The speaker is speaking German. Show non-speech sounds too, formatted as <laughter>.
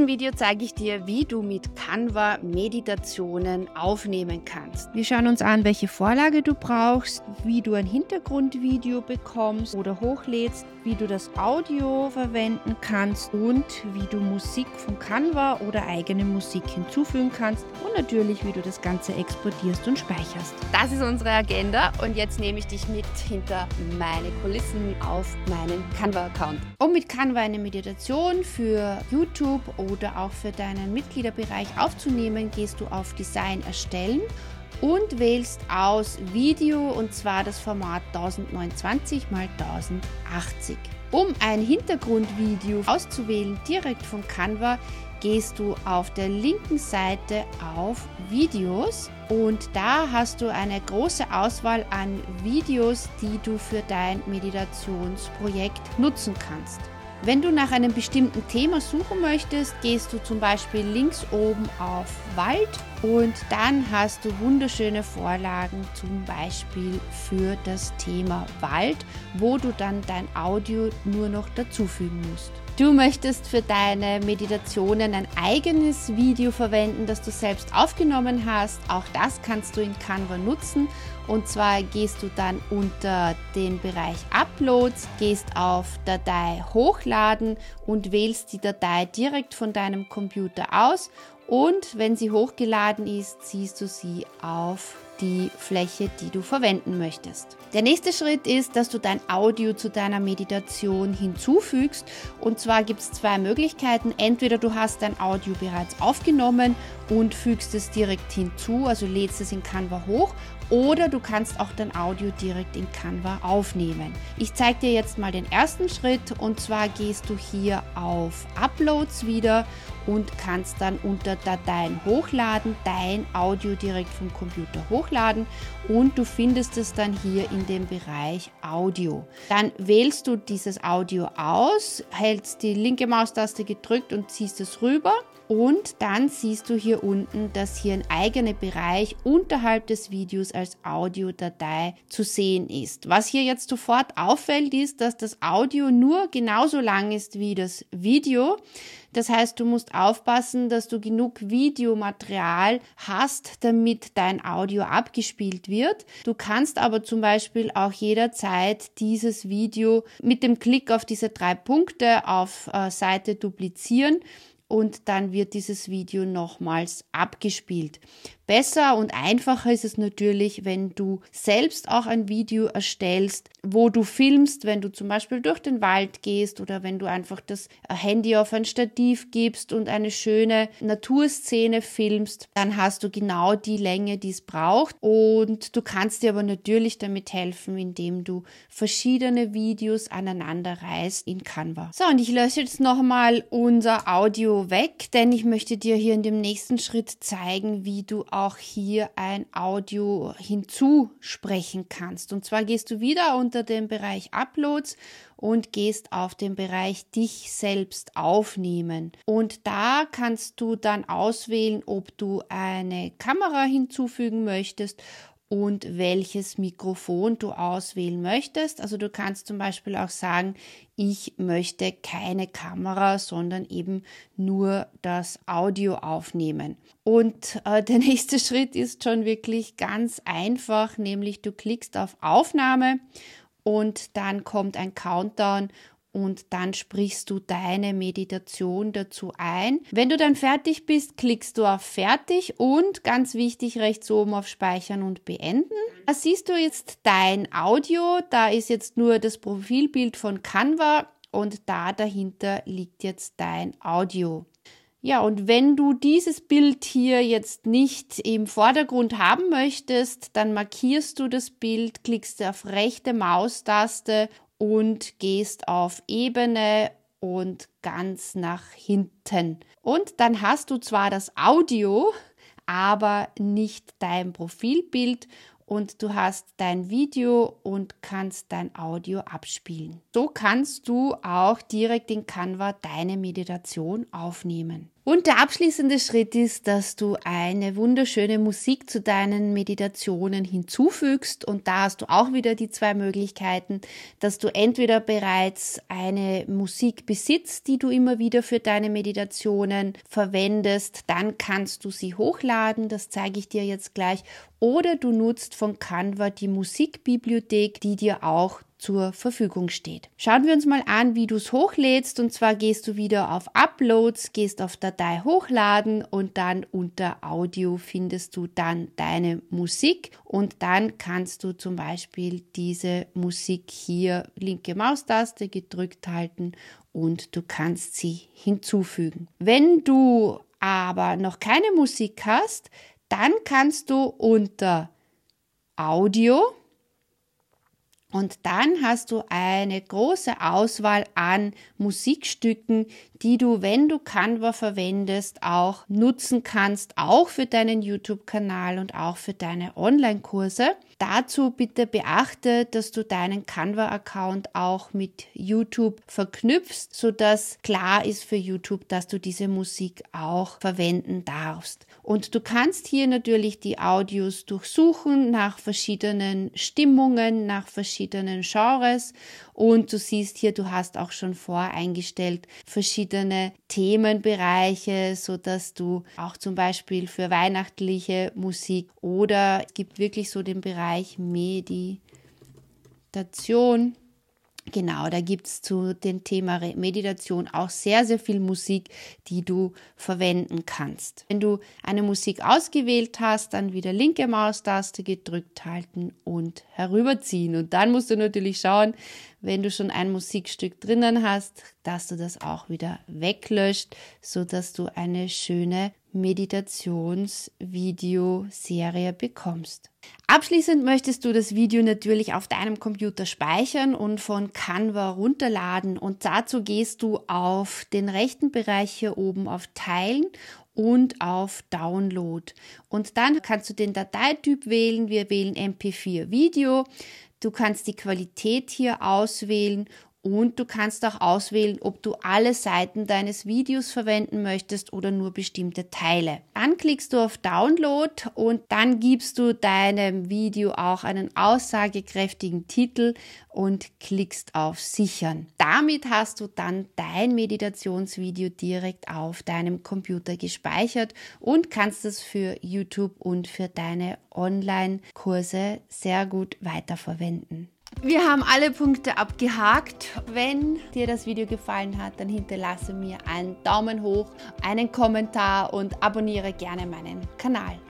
diesem Video zeige ich dir, wie du mit Canva Meditationen aufnehmen kannst. Wir schauen uns an, welche Vorlage du brauchst, wie du ein Hintergrundvideo bekommst oder hochlädst, wie du das Audio verwenden kannst und wie du Musik von Canva oder eigene Musik hinzufügen kannst und natürlich, wie du das Ganze exportierst und speicherst. Das ist unsere Agenda und jetzt nehme ich dich mit hinter meine Kulissen auf meinen Canva-Account. Um mit Canva eine Meditation für YouTube oder auch für deinen Mitgliederbereich aufzunehmen, gehst du auf Design erstellen und wählst aus Video und zwar das Format 1029 x 1080. Um ein Hintergrundvideo auszuwählen direkt von Canva, gehst du auf der linken Seite auf Videos und da hast du eine große Auswahl an Videos, die du für dein Meditationsprojekt nutzen kannst. Wenn du nach einem bestimmten Thema suchen möchtest, gehst du zum Beispiel links oben auf Wald und dann hast du wunderschöne Vorlagen zum Beispiel für das Thema Wald, wo du dann dein Audio nur noch dazufügen musst. Du möchtest für deine Meditationen ein eigenes Video verwenden, das du selbst aufgenommen hast. Auch das kannst du in Canva nutzen. Und zwar gehst du dann unter den Bereich Uploads, gehst auf Datei hochladen und wählst die Datei direkt von deinem Computer aus. Und wenn sie hochgeladen ist, ziehst du sie auf die Fläche, die du verwenden möchtest. Der nächste Schritt ist, dass du dein Audio zu deiner Meditation hinzufügst. Und zwar gibt es zwei Möglichkeiten. Entweder du hast dein Audio bereits aufgenommen und fügst es direkt hinzu, also lädst es in Canva hoch oder du kannst auch dein Audio direkt in Canva aufnehmen. Ich zeige dir jetzt mal den ersten Schritt und zwar gehst du hier auf Uploads wieder und kannst dann unter Dateien hochladen, dein Audio direkt vom Computer hochladen und du findest es dann hier in dem Bereich Audio. Dann wählst du dieses Audio aus, hältst die linke Maustaste gedrückt und ziehst es rüber und dann siehst du hier unten, dass hier ein eigener Bereich unterhalb des Videos als Audiodatei zu sehen ist. Was hier jetzt sofort auffällt, ist, dass das Audio nur genauso lang ist wie das Video. Das heißt, du musst aufpassen, dass du genug Videomaterial hast, damit dein Audio abgespielt wird. Du kannst aber zum Beispiel auch jederzeit dieses Video mit dem Klick auf diese drei Punkte auf äh, Seite duplizieren und dann wird dieses Video nochmals abgespielt. Besser und einfacher ist es natürlich, wenn du selbst auch ein Video erstellst, wo du filmst, wenn du zum Beispiel durch den Wald gehst oder wenn du einfach das Handy auf ein Stativ gibst und eine schöne Naturszene filmst, dann hast du genau die Länge, die es braucht. Und du kannst dir aber natürlich damit helfen, indem du verschiedene Videos aneinander reißt in Canva. So, und ich lösche jetzt nochmal unser Audio weg, denn ich möchte dir hier in dem nächsten Schritt zeigen, wie du auch auch hier ein Audio hinzusprechen kannst. Und zwar gehst du wieder unter den Bereich Uploads und gehst auf den Bereich dich selbst aufnehmen. Und da kannst du dann auswählen, ob du eine Kamera hinzufügen möchtest und welches Mikrofon du auswählen möchtest. Also du kannst zum Beispiel auch sagen, ich möchte keine Kamera, sondern eben nur das Audio aufnehmen. Und äh, <laughs> der nächste Schritt ist schon wirklich ganz einfach, nämlich du klickst auf Aufnahme und dann kommt ein Countdown und dann sprichst du deine Meditation dazu ein. Wenn du dann fertig bist, klickst du auf Fertig und ganz wichtig rechts oben auf Speichern und Beenden. Da siehst du jetzt dein Audio, da ist jetzt nur das Profilbild von Canva und da dahinter liegt jetzt dein Audio. Ja, und wenn du dieses Bild hier jetzt nicht im Vordergrund haben möchtest, dann markierst du das Bild, klickst auf rechte Maustaste und gehst auf Ebene und ganz nach hinten. Und dann hast du zwar das Audio, aber nicht dein Profilbild und du hast dein Video und kannst dein Audio abspielen. So kannst du auch direkt in Canva deine Meditation aufnehmen. Und der abschließende Schritt ist, dass du eine wunderschöne Musik zu deinen Meditationen hinzufügst. Und da hast du auch wieder die zwei Möglichkeiten, dass du entweder bereits eine Musik besitzt, die du immer wieder für deine Meditationen verwendest. Dann kannst du sie hochladen. Das zeige ich dir jetzt gleich. Oder du nutzt von Canva die Musikbibliothek, die dir auch zur Verfügung steht. Schauen wir uns mal an, wie du es hochlädst. Und zwar gehst du wieder auf Uploads, gehst auf Datei hochladen und dann unter Audio findest du dann deine Musik und dann kannst du zum Beispiel diese Musik hier linke Maustaste gedrückt halten und du kannst sie hinzufügen. Wenn du aber noch keine Musik hast, dann kannst du unter Audio und dann hast du eine große Auswahl an Musikstücken, die du, wenn du Canva verwendest, auch nutzen kannst, auch für deinen YouTube-Kanal und auch für deine Online-Kurse. Dazu bitte beachte, dass du deinen Canva-Account auch mit YouTube verknüpfst, sodass klar ist für YouTube, dass du diese Musik auch verwenden darfst. Und du kannst hier natürlich die Audios durchsuchen nach verschiedenen Stimmungen, nach verschiedenen Genres. Und du siehst hier, du hast auch schon voreingestellt verschiedene Themenbereiche, so dass du auch zum Beispiel für weihnachtliche Musik oder es gibt wirklich so den Bereich Meditation Genau, da gibt es zu dem Thema Meditation auch sehr, sehr viel Musik, die du verwenden kannst. Wenn du eine Musik ausgewählt hast, dann wieder linke Maustaste gedrückt halten und herüberziehen. Und dann musst du natürlich schauen, wenn du schon ein Musikstück drinnen hast, dass du das auch wieder weglöscht, so dass du eine schöne Meditationsvideoserie bekommst. Abschließend möchtest du das Video natürlich auf deinem Computer speichern und von Canva runterladen und dazu gehst du auf den rechten Bereich hier oben auf Teilen und auf Download. Und dann kannst du den Dateityp wählen. Wir wählen MP4 Video. Du kannst die Qualität hier auswählen und du kannst auch auswählen, ob du alle Seiten deines Videos verwenden möchtest oder nur bestimmte Teile. Dann klickst du auf Download und dann gibst du deinem Video auch einen aussagekräftigen Titel und klickst auf Sichern. Damit hast du dann dein Meditationsvideo direkt auf deinem Computer gespeichert und kannst es für YouTube und für deine Online-Kurse sehr gut weiterverwenden. Wir haben alle Punkte abgehakt. Wenn dir das Video gefallen hat, dann hinterlasse mir einen Daumen hoch, einen Kommentar und abonniere gerne meinen Kanal.